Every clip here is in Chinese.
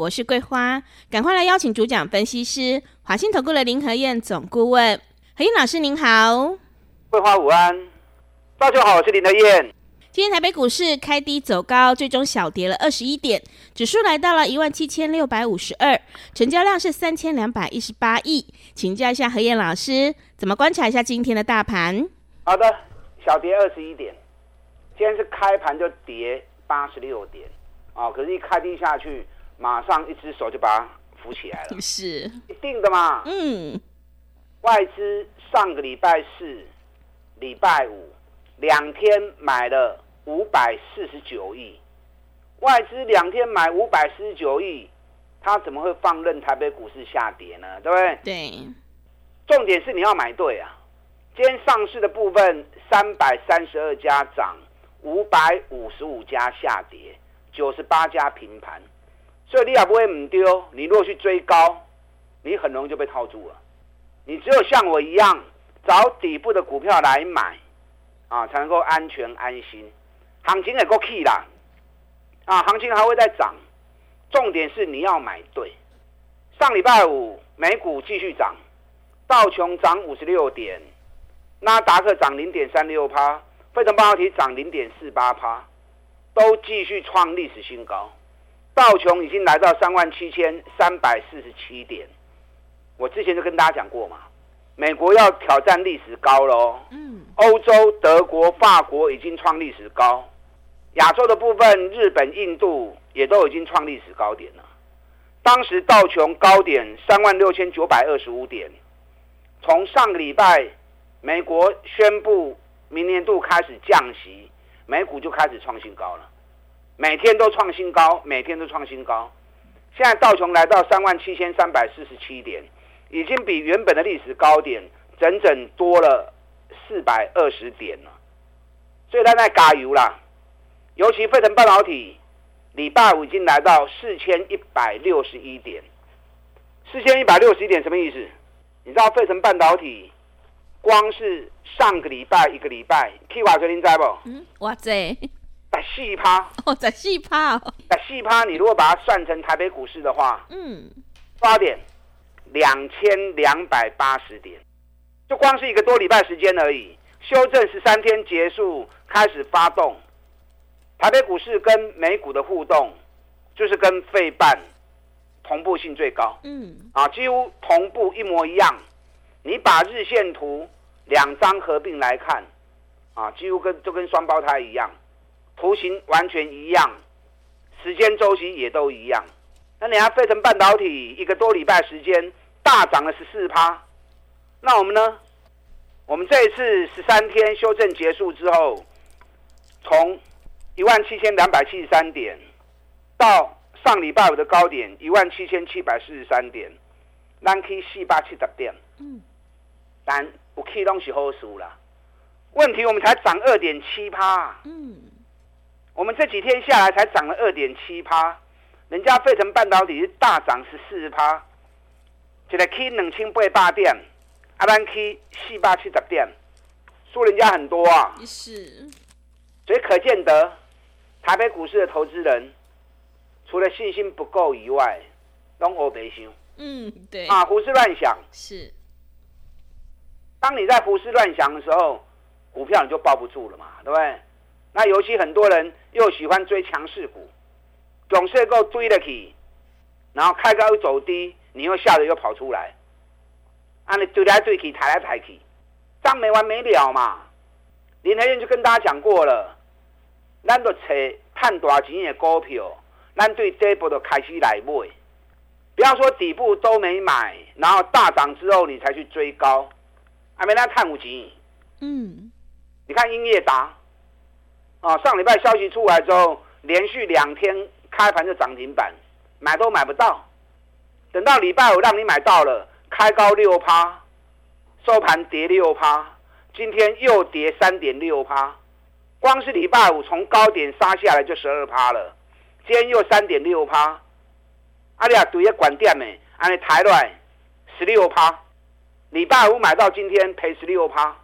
我是桂花，赶快来邀请主讲分析师华信投顾的林和燕总顾问，何燕老师您好，桂花午安，大家好，我是林和燕。今天台北股市开低走高，最终小跌了二十一点，指数来到了一万七千六百五十二，成交量是三千两百一十八亿，请教一下何燕老师，怎么观察一下今天的大盘？好的，小跌二十一点。今天是开盘就跌八十六点，啊，可是，一开低下去，马上一只手就把它扶起来了，是一定的嘛。嗯，外资上个礼拜四、礼拜五两天买了五百四十九亿，外资两天买五百四十九亿，他怎么会放任台北股市下跌呢？对不对？对，重点是你要买对啊。今天上市的部分三百三十二家涨。五百五十五家下跌，九十八家平盘，所以你也不会唔丢。你如果去追高，你很容易就被套住了。你只有像我一样找底部的股票来买，啊，才能够安全安心。行情也够起啦，啊，行情还会再涨。重点是你要买对。上礼拜五美股继续涨，道琼涨五十六点，纳达克涨零点三六趴。费城半导体涨零点四八趴，都继续创历史新高。道琼已经来到三万七千三百四十七点。我之前就跟大家讲过嘛，美国要挑战历史高喽。嗯。欧洲、德国、法国已经创历史高，亚洲的部分，日本、印度也都已经创历史高点了。当时道琼高点三万六千九百二十五点，从上个礼拜美国宣布。明年度开始降息，美股就开始创新高了，每天都创新高，每天都创新高。现在道琼来到三万七千三百四十七点，已经比原本的历史高点整整多了四百二十点了。所以它在加油啦，尤其费城半导体，礼拜五已经来到四千一百六十一点，四千一百六十一点什么意思？你知道费城半导体？光是上个礼拜一个礼拜，K 瓦水你知不？嗯，哇塞，在细趴哦，在细趴哦，在细趴。你如果把它算成台北股市的话，嗯，八点？两千两百八十点，就光是一个多礼拜时间而已。修正十三天结束，开始发动。台北股市跟美股的互动，就是跟费半同步性最高。嗯，啊，几乎同步一模一样。你把日线图两张合并来看，啊，几乎跟就跟双胞胎一样，图形完全一样，时间周期也都一样。那你看费城半导体一个多礼拜时间大涨了十四趴，那我们呢？我们这一次十三天修正结束之后，从一万七千两百七十三点到上礼拜五的高点一万七千七百四十三点，咱去四百七十点。嗯。但我 K 东西好输了，问题我们才涨二点七趴。嗯，我们这几天下来才涨了二点七趴，人家费城半导体是大涨十四趴，就在 K 两千八百点，阿兰 K 四百七十点，输人家很多啊。是，所以可见得台北股市的投资人，除了信心不够以外，都欧北想。嗯，对啊，胡思乱想是。当你在胡思乱想的时候，股票你就抱不住了嘛，对不对？那尤其很多人又喜欢追强势股，总是够追得起，然后开高走低，你又吓得又跑出来，啊，你追来追去，抬来抬去，这样没完没了嘛。林台燕就跟大家讲过了，咱就找赚大钱的股票，咱对这一波就开始来买，不要说底部都没买，然后大涨之后你才去追高。还没那探五级，嗯，你看英业达，啊，上礼拜消息出来之后，连续两天开盘就涨停板，买都买不到，等到礼拜五让你买到了，开高六趴，收盘跌六趴，今天又跌三点六趴，光是礼拜五从高点杀下来就十二趴了，今天又三点六趴，阿里亚赌业管店呢，安尼抬来十六趴，礼拜五买到今天赔十六趴，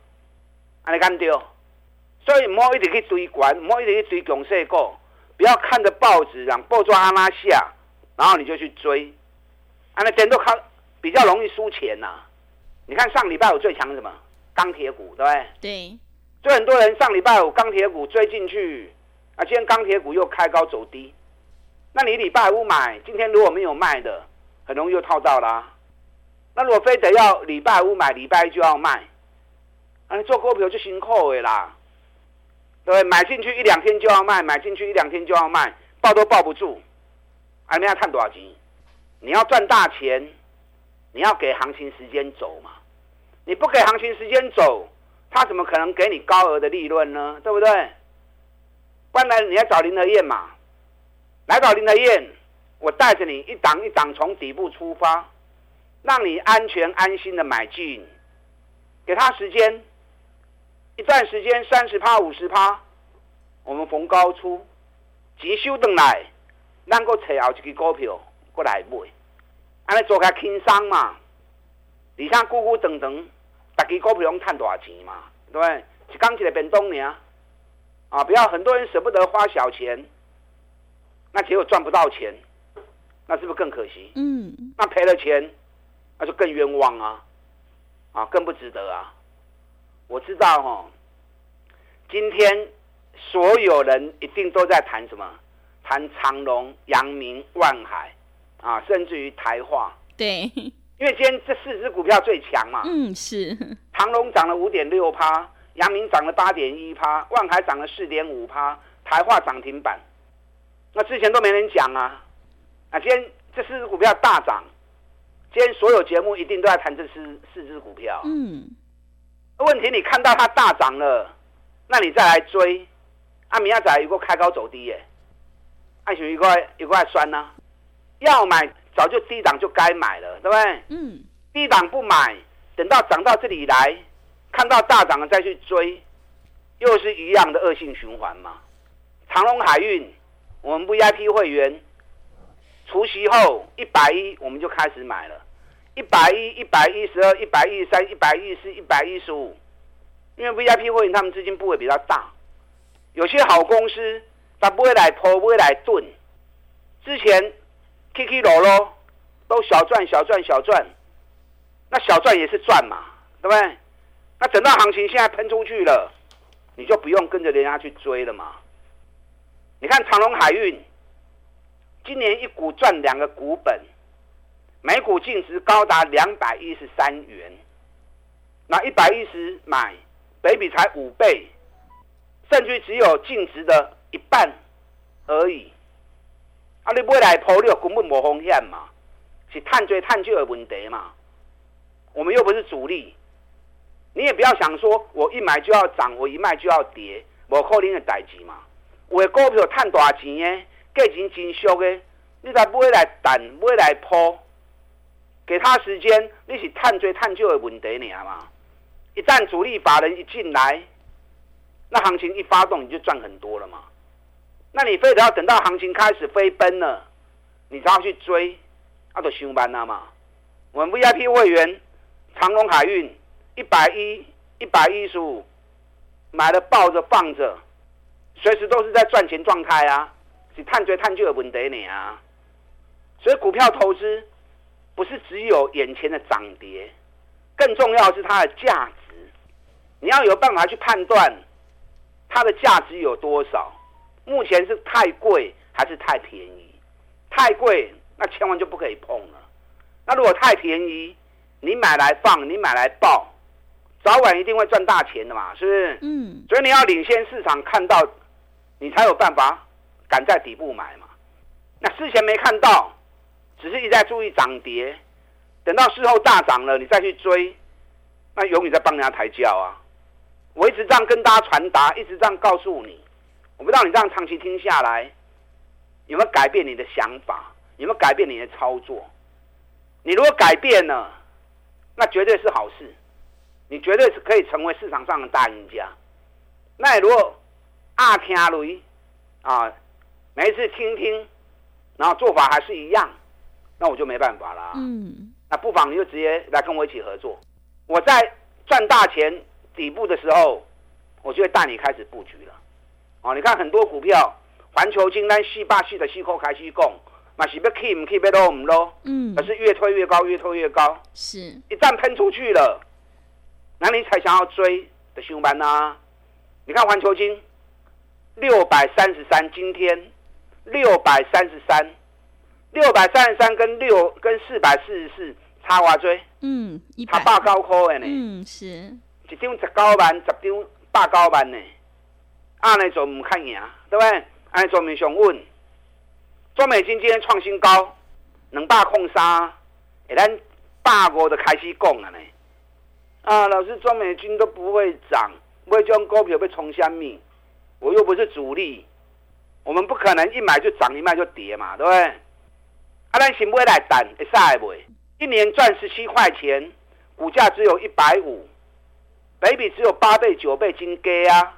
安尼干掉，所以唔好一直去追管，唔好一直去追强势股，不要看着报纸让报纸阿拉下，然后你就去追。啊，那真都靠比较容易输钱呐、啊。你看上礼拜五最强什么？钢铁股，对不对？对。所以很多人上礼拜五钢铁股追进去，啊，今天钢铁股又开高走低。那你礼拜五买，今天如果没有卖的，很容易又套到啦、啊。那如果非得要礼拜五买，礼拜一就要卖，啊，你做股票就辛苦的啦。对，买进去一两天就要卖，买进去一两天就要卖，抱都抱不住。啊，你要看多少钱？你要赚大钱，你要给行情时间走嘛？你不给行情时间走，他怎么可能给你高额的利润呢？对不对？不然你要找林和燕嘛，来找林和燕，我带着你一档一档从底部出发，让你安全安心的买进，给他时间，一段时间三十趴五十趴，我们逢高出，急修等来，能够找后一支股票。过来买，安尼做较轻松嘛。而且久久长长，大家股票拢赚大钱嘛，对不对？一刚起来变东年啊，不要很多人舍不得花小钱，那结果赚不到钱，那是不是更可惜？嗯。那赔了钱，那就更冤枉啊，啊，更不值得啊。我知道哈、哦，今天所有人一定都在谈什么？谈长隆、阳明、万海。啊，甚至于台化，对，因为今天这四只股票最强嘛。嗯，是。长隆涨了五点六趴，阳明涨了八点一趴，万海涨了四点五趴，台化涨停板。那之前都没人讲啊，啊，今天这四只股票大涨，今天所有节目一定都在谈这四四只股票。嗯。问题你看到它大涨了，那你再来追，啊，明仔载有个开高走低耶，爱情一块一块酸呢、啊。要买早就低档就该买了，对不对？嗯。低档不买，等到涨到这里来，看到大涨了再去追，又是一样的恶性循环嘛。长隆海运，我们 VIP 会员除夕后一百一，我们就开始买了，一百一、一百一十二、一百一十三、一百一十四、一百一十五，因为 VIP 会员他们资金部位比较大，有些好公司他不会来拖，不会来炖，之前。起起落落都小赚小赚小赚，那小赚也是赚嘛，对不对？那等到行情现在喷出去了，你就不用跟着人家去追了嘛。你看长隆海运，今年一股赚两个股本，每股净值高达两百一十三元，那一百一十买，北比才五倍，甚至只有净值的一半而已。啊！你买来抛，你根本无风险嘛，是探追探究的问题嘛。我们又不是主力，你也不要想说我一买就要涨，我一卖就要跌，无可能的代志嘛。有的股票赚大钱的，价钱真俗的，你才买来等，买来抛，给他时间，你是探追探究的问题尔嘛。一旦主力法人一进来，那行情一发动，你就赚很多了嘛。那你非得要等到行情开始飞奔了，你才要去追，那都上班了嘛。我们 VIP 会员长隆海运一百一、一百一十五，买了抱着放着，随时都是在赚钱状态啊，是探追探究的问题你啊。所以股票投资不是只有眼前的涨跌，更重要的是它的价值，你要有办法去判断它的价值有多少。目前是太贵还是太便宜？太贵，那千万就不可以碰了。那如果太便宜，你买来放，你买来爆，早晚一定会赚大钱的嘛，是不是？嗯。所以你要领先市场看到，你才有办法敢在底部买嘛。那事前没看到，只是一再注意涨跌，等到事后大涨了，你再去追，那永远在帮人家抬轿啊。我一直这样跟大家传达，一直这样告诉你。我不知道你这样长期听下来，有没有改变你的想法？有没有改变你的操作？你如果改变了，那绝对是好事，你绝对是可以成为市场上的大赢家。那你如果阿听雷啊，每一次听听，然后做法还是一样，那我就没办法啦。嗯，那不妨你就直接来跟我一起合作。我在赚大钱底部的时候，我就会带你开始布局了。哦，你看很多股票，环球金、单细霸系的细扣开细供，嘛是要 keep 唔 keep 要落唔落？嗯，可是越推越高，越推越高。是，一旦喷出去了，那你才想要追的上班呢？你看环球金六百三十三，今天六百三十三，六百三十三跟六跟四百四十四差偌多？嗯，一百九块的呢。嗯，是，一张十九万，十张八九万呢。按呢做唔看赢，对不对？按呢做唔上稳。中美金今天创新高，两百控三，诶，咱百五就开始讲了呢。啊，老师，中美金都不会涨。不会将股票被冲下面，我又不是主力，我们不可能一买就涨，一卖就跌嘛，对不对？啊，咱先买来等，会使袂？一年赚十七块钱，股价只有一百五，北比只有八倍九倍，真低啊！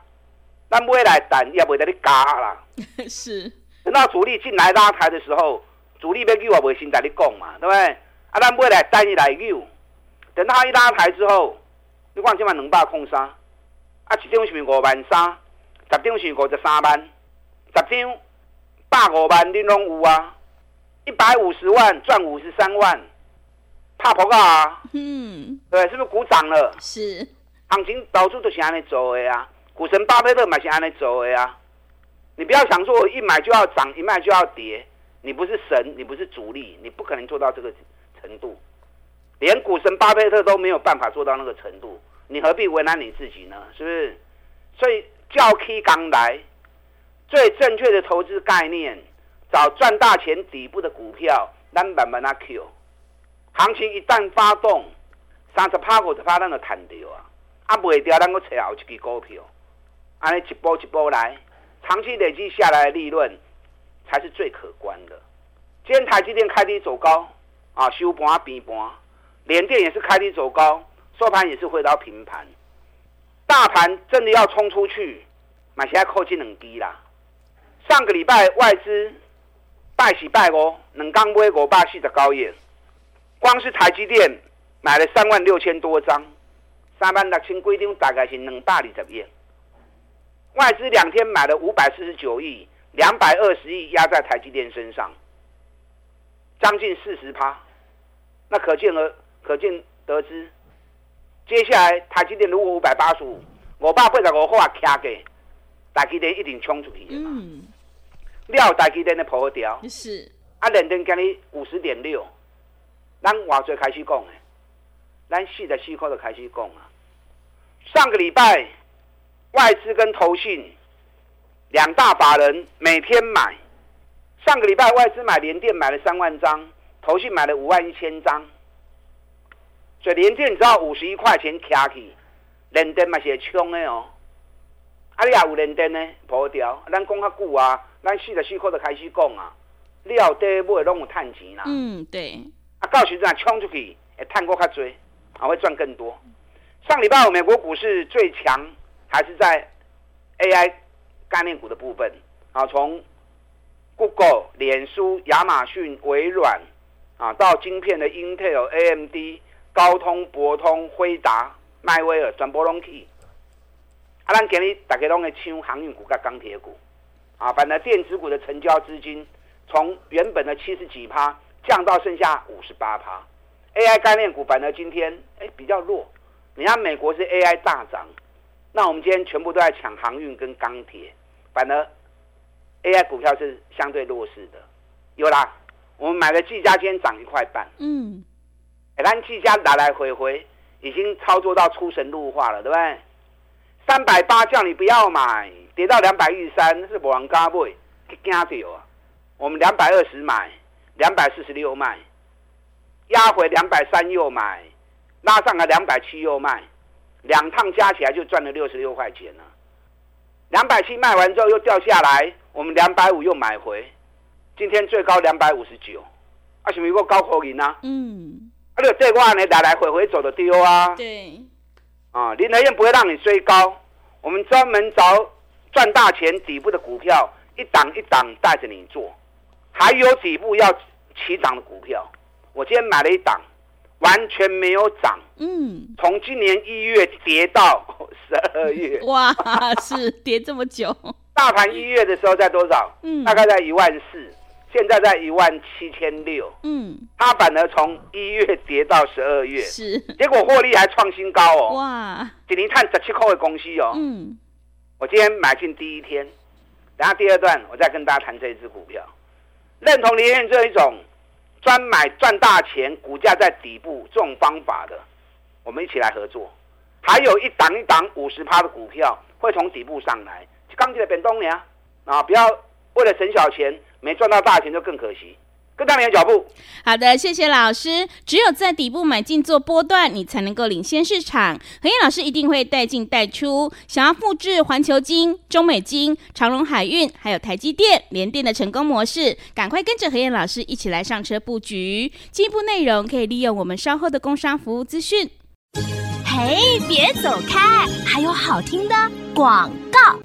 咱买来等也袂得你加啦。是，等到主力进来拉抬的时候，主力要救也袂先在你讲嘛，对不对？啊，咱买来等伊来救，等他一拉抬之后，你看今晚两百空三。啊，一张是五万三，十张是五十三万，十张百五万你拢有啊？一百五十万赚五十三万，怕不怕啊？嗯，对，是不是股涨了？是，行情到处都是安尼做的啊，股神巴菲特买是安尼做的啊。你不要想说我一买就要涨，一卖就要跌，你不是神，你不是主力，你不可能做到这个程度，连股神巴菲特都没有办法做到那个程度。你何必为难你自己呢？是不是？所以叫 K 刚来，最正确的投资概念，找赚大钱底部的股票，咱慢慢啊 Q。行情一旦发动，三十趴五十趴咱就赚掉啊！啊，卖掉咱个找后一支股票，安尼一波一波来，长期累积下来的利润才是最可观的。今天台积电开低走高，啊，收盘平盘，联电也是开低走高。收盘也是回到平盘，大盘真的要冲出去，买起来扣进两低啦。上个礼拜外资拜喜拜哦，两刚买五百四十九亿，光是台积电买了三万六千多张，三万六千规定大概是两百二十亿。外资两天买了五百四十九亿，两百二十亿压在台积电身上，将近四十趴，那可见而可见得知。接下来台积电如果五百八十五，五百八十五块卡给台积电一定冲出去嘛。嗯。料台积电的破掉。是。啊，伦敦给你五十点六，咱话最开始讲的，咱四十四块就开始讲啊。上个礼拜外资跟投信两大法人每天买，上个礼拜外资买联电买了三万张，投信买了五万一千张。所以联电只要五十一块钱卡起，联电嘛是会冲的哦。啊，你也有联电呢，破掉。咱讲较久啊，咱四十四块就开始讲啊。料底买拢有趁钱啦。嗯，对。啊，到时阵冲出去，会趁过较多，啊会赚更多。上礼拜五美国股市最强还是在 AI 概念股的部分啊，从 Google、脸书、亚马逊、微软啊，到晶片的 Intel、AMD。高通、博通、辉达、迈威尔全部拢去，啊，咱今日大家拢会抢航运股跟钢铁股，啊，反正电子股的成交资金从原本的七十几趴降到剩下五十八趴，AI 概念股反而今天哎、欸、比较弱，你看美国是 AI 大涨，那我们今天全部都在抢航运跟钢铁，反而 AI 股票是相对弱势的，有啦，我们买的技嘉今天涨一块半，嗯。咱技嘉来来回回已经操作到出神入化了，对不对？三百八叫你不要买，跌到两百一十三是不人敢买，去惊掉啊！我们两百二十买，两百四十六卖，压回两百三又买，拉上来两百七又卖，两趟加起来就赚了六十六块钱了。两百七卖完之后又掉下来，我们两百五又买回，今天最高两百五十九。啊，什么一个高口银啊？嗯，啊，你这块呢来来回回走的丢啊。对，啊，林德燕不会让你追高，我们专门找赚大钱底部的股票，一档一档带着你做，还有底部要起涨的股票，我今天买了一档，完全没有涨，嗯，从今年一月跌到十二月，哇，是跌这么久。大盘一月的时候在多少？嗯，大概在一万四。现在在一万七千六，嗯，它反而从一月跌到十二月，是，结果获利还创新高哦，哇，今年探十七块的公司哦，嗯，我今天买进第一天，然后第二段我再跟大家谈这一支股票，认同林燕这一种专买赚大钱、股价在底部这种方法的，我们一起来合作，还有一档一档五十趴的股票会从底部上来，刚起来变动呀，啊，不要为了省小钱。没赚到大钱就更可惜，跟上你的脚步。好的，谢谢老师。只有在底部买进做波段，你才能够领先市场。何燕老师一定会带进带出。想要复制环球金、中美金、长荣海运，还有台积电、联电的成功模式，赶快跟着何燕老师一起来上车布局。进一步内容可以利用我们稍后的工商服务资讯。嘿，别走开，还有好听的广告。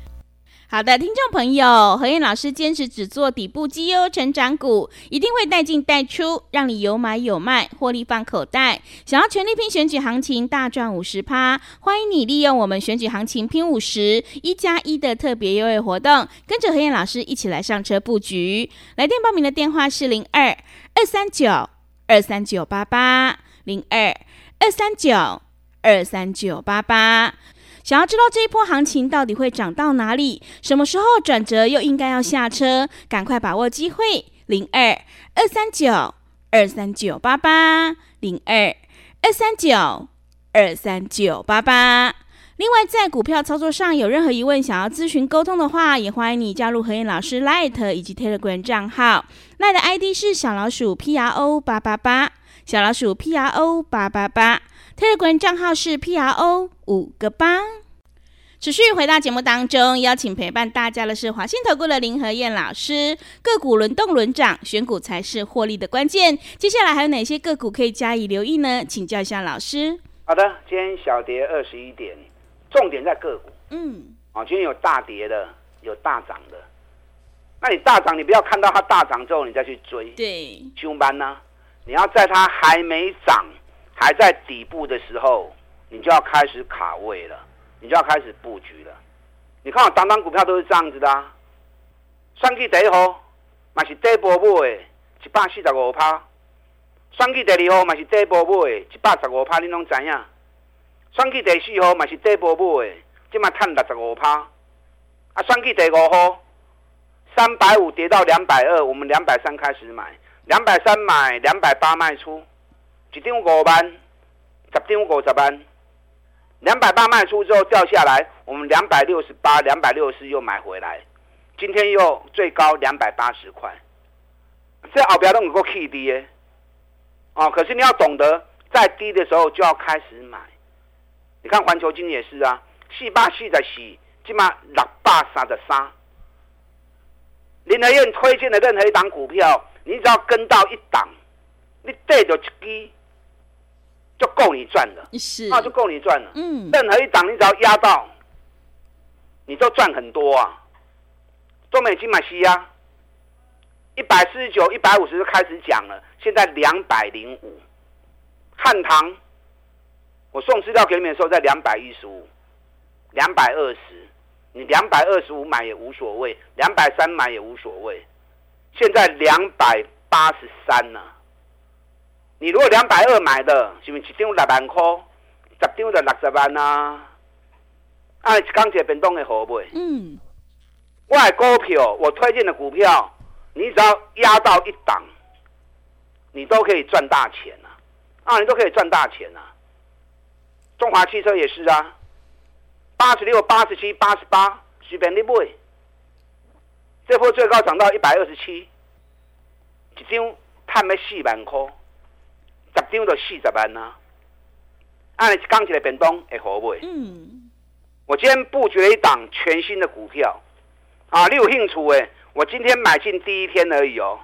好的，听众朋友，何燕老师坚持只做底部绩优成长股，一定会带进带出，让你有买有卖，获利放口袋。想要全力拼选举行情，大赚五十趴，欢迎你利用我们选举行情拼五十一加一的特别优惠活动，跟着何燕老师一起来上车布局。来电报名的电话是零二二三九二三九八八零二二三九二三九八八。想要知道这一波行情到底会涨到哪里？什么时候转折又应该要下车？赶快把握机会！零二二三九二三九八八零二二三九二三九八八。另外，在股票操作上有任何疑问，想要咨询沟通的话，也欢迎你加入何燕老师 Light 以及 Telegram 账号。Light 的 ID 是小老鼠 P R O 八八八，小老鼠 P R O 八八八。Telegram 账号是 PRO 五个八。持续回到节目当中，邀请陪伴大家的是华信投顾的林和燕老师。个股轮动轮涨，选股才是获利的关键。接下来还有哪些个股可以加以留意呢？请教一下老师。好的，今天小跌二十一点，重点在个股。嗯，啊，今天有大跌的，有大涨的。那你大涨，你不要看到它大涨之后你再去追。对，凶班呢？你要在它还没涨。还在底部的时候，你就要开始卡位了，你就要开始布局了。你看我当当股票都是这样子的啊。选举第一号，嘛是底部买的，一百四十五趴。算计第二号，嘛是底部买的，一百十五趴，你拢知影。算计第四号，嘛是底部买的，即嘛赚六十五趴。啊，算计第五号，三百五跌到两百二，我们两百三开始买，两百三买，两百八卖出。一张五万，十张五十万，两百八卖出之后掉下来，我们两百六十八、两百六十四又买回来，今天又最高两百八十块，这后边都能够 K 低耶，哦，可是你要懂得在低的时候就要开始买。你看环球晶也是啊，四百四十四，起码六百三十三。林和燕推荐的任何一档股票，你只要跟到一档，你对着一支。就够你赚了，是，那就够你赚了。嗯，任何一档你只要压到，你都赚很多啊。中美金买西亚，一百四十九、一百五十就开始讲了，现在两百零五。汉唐，我送资料给你们的时候在两百一十五、两百二十，你两百二十五买也无所谓，两百三买也无所谓。现在两百八十三呢。你如果两百二买的，是不是一张六万块，十张就六十万啊？啊，钢铁变动的好不？嗯，我的股票，我推荐的股票，你只要压到一档，你都可以赚大钱啊！啊，你都可以赚大钱啊！中华汽车也是啊，八十六、八十七、八十八，随便你买。这波最高涨到一百二十七，一张赚了四万块。十张就四十万呐，按你刚起来变动会好不？嗯，我今天布局了一档全新的股票，啊，你有兴趣诶？我今天买进第一天而已哦，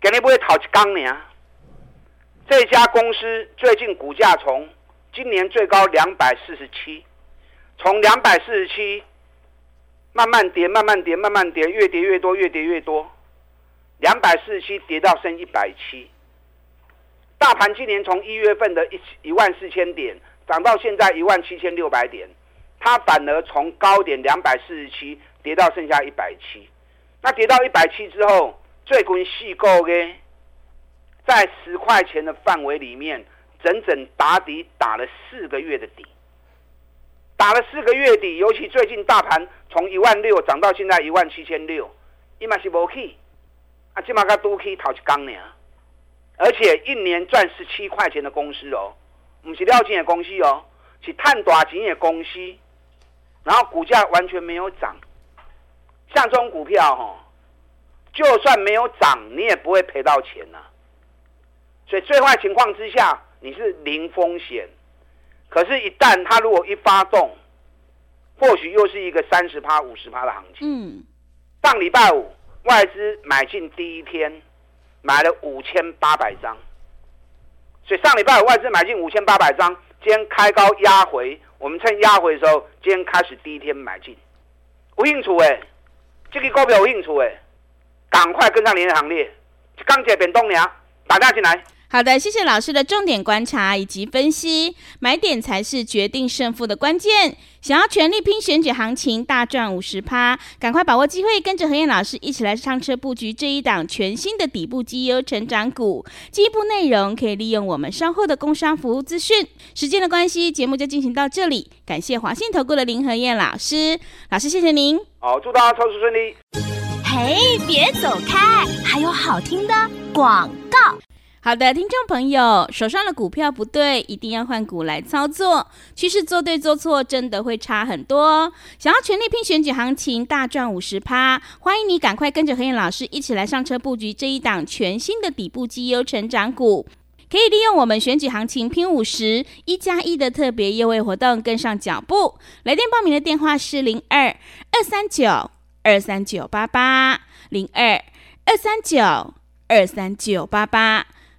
给你不会讨一缸呢，这家公司最近股价从今年最高两百四十七，从两百四十七慢慢跌，慢慢跌，慢慢跌，越跌越多，越跌越多，两百四十七跌到剩一百七。大盘今年从一月份的一一万四千点涨到现在一万七千六百点，它反而从高点两百四十七跌到剩下一百七。那跌到一百七之后，最近细购嘅，在十块钱的范围里面，整整打底打了四个月的底，打了四个月底。尤其最近大盘从一万六涨到现在一万七千六，伊嘛是无去，啊，起码个都可以讨一缸呢。而且一年赚十七块钱的公司哦，不是料钱的公司哦，是赚大钱的公司，然后股价完全没有涨。像这种股票哈，就算没有涨，你也不会赔到钱呐。所以最坏情况之下，你是零风险。可是，一旦它如果一发动，或许又是一个三十趴、五十趴的行情。嗯。上礼拜五外资买进第一天。买了五千八百张，所以上礼拜五外资买进五千八百张，今天开高压回，我们趁压回的时候，今天开始第一天买进。有兴趣哎，这个股票有兴趣哎，赶快跟上您的行列，钢铁变东娘，打电话进来。好的，谢谢老师的重点观察以及分析，买点才是决定胜负的关键。想要全力拼选举行情，大赚五十趴，赶快把握机会，跟着何燕老师一起来上车布局这一档全新的底部绩优成长股。进一步内容可以利用我们稍后的工商服务资讯。时间的关系，节目就进行到这里，感谢华信投顾的林何燕老师，老师谢谢您。好，祝大家操作顺利。嘿，别走开，还有好听的广告。好的，听众朋友，手上的股票不对，一定要换股来操作。趋势做对做错，真的会差很多。想要全力拼选举行情，大赚五十趴，欢迎你赶快跟着何燕老师一起来上车布局这一档全新的底部绩优成长股。可以利用我们选举行情拼五十一加一的特别优惠活动，跟上脚步。来电报名的电话是零二二三九二三九八八零二二三九二三九八八。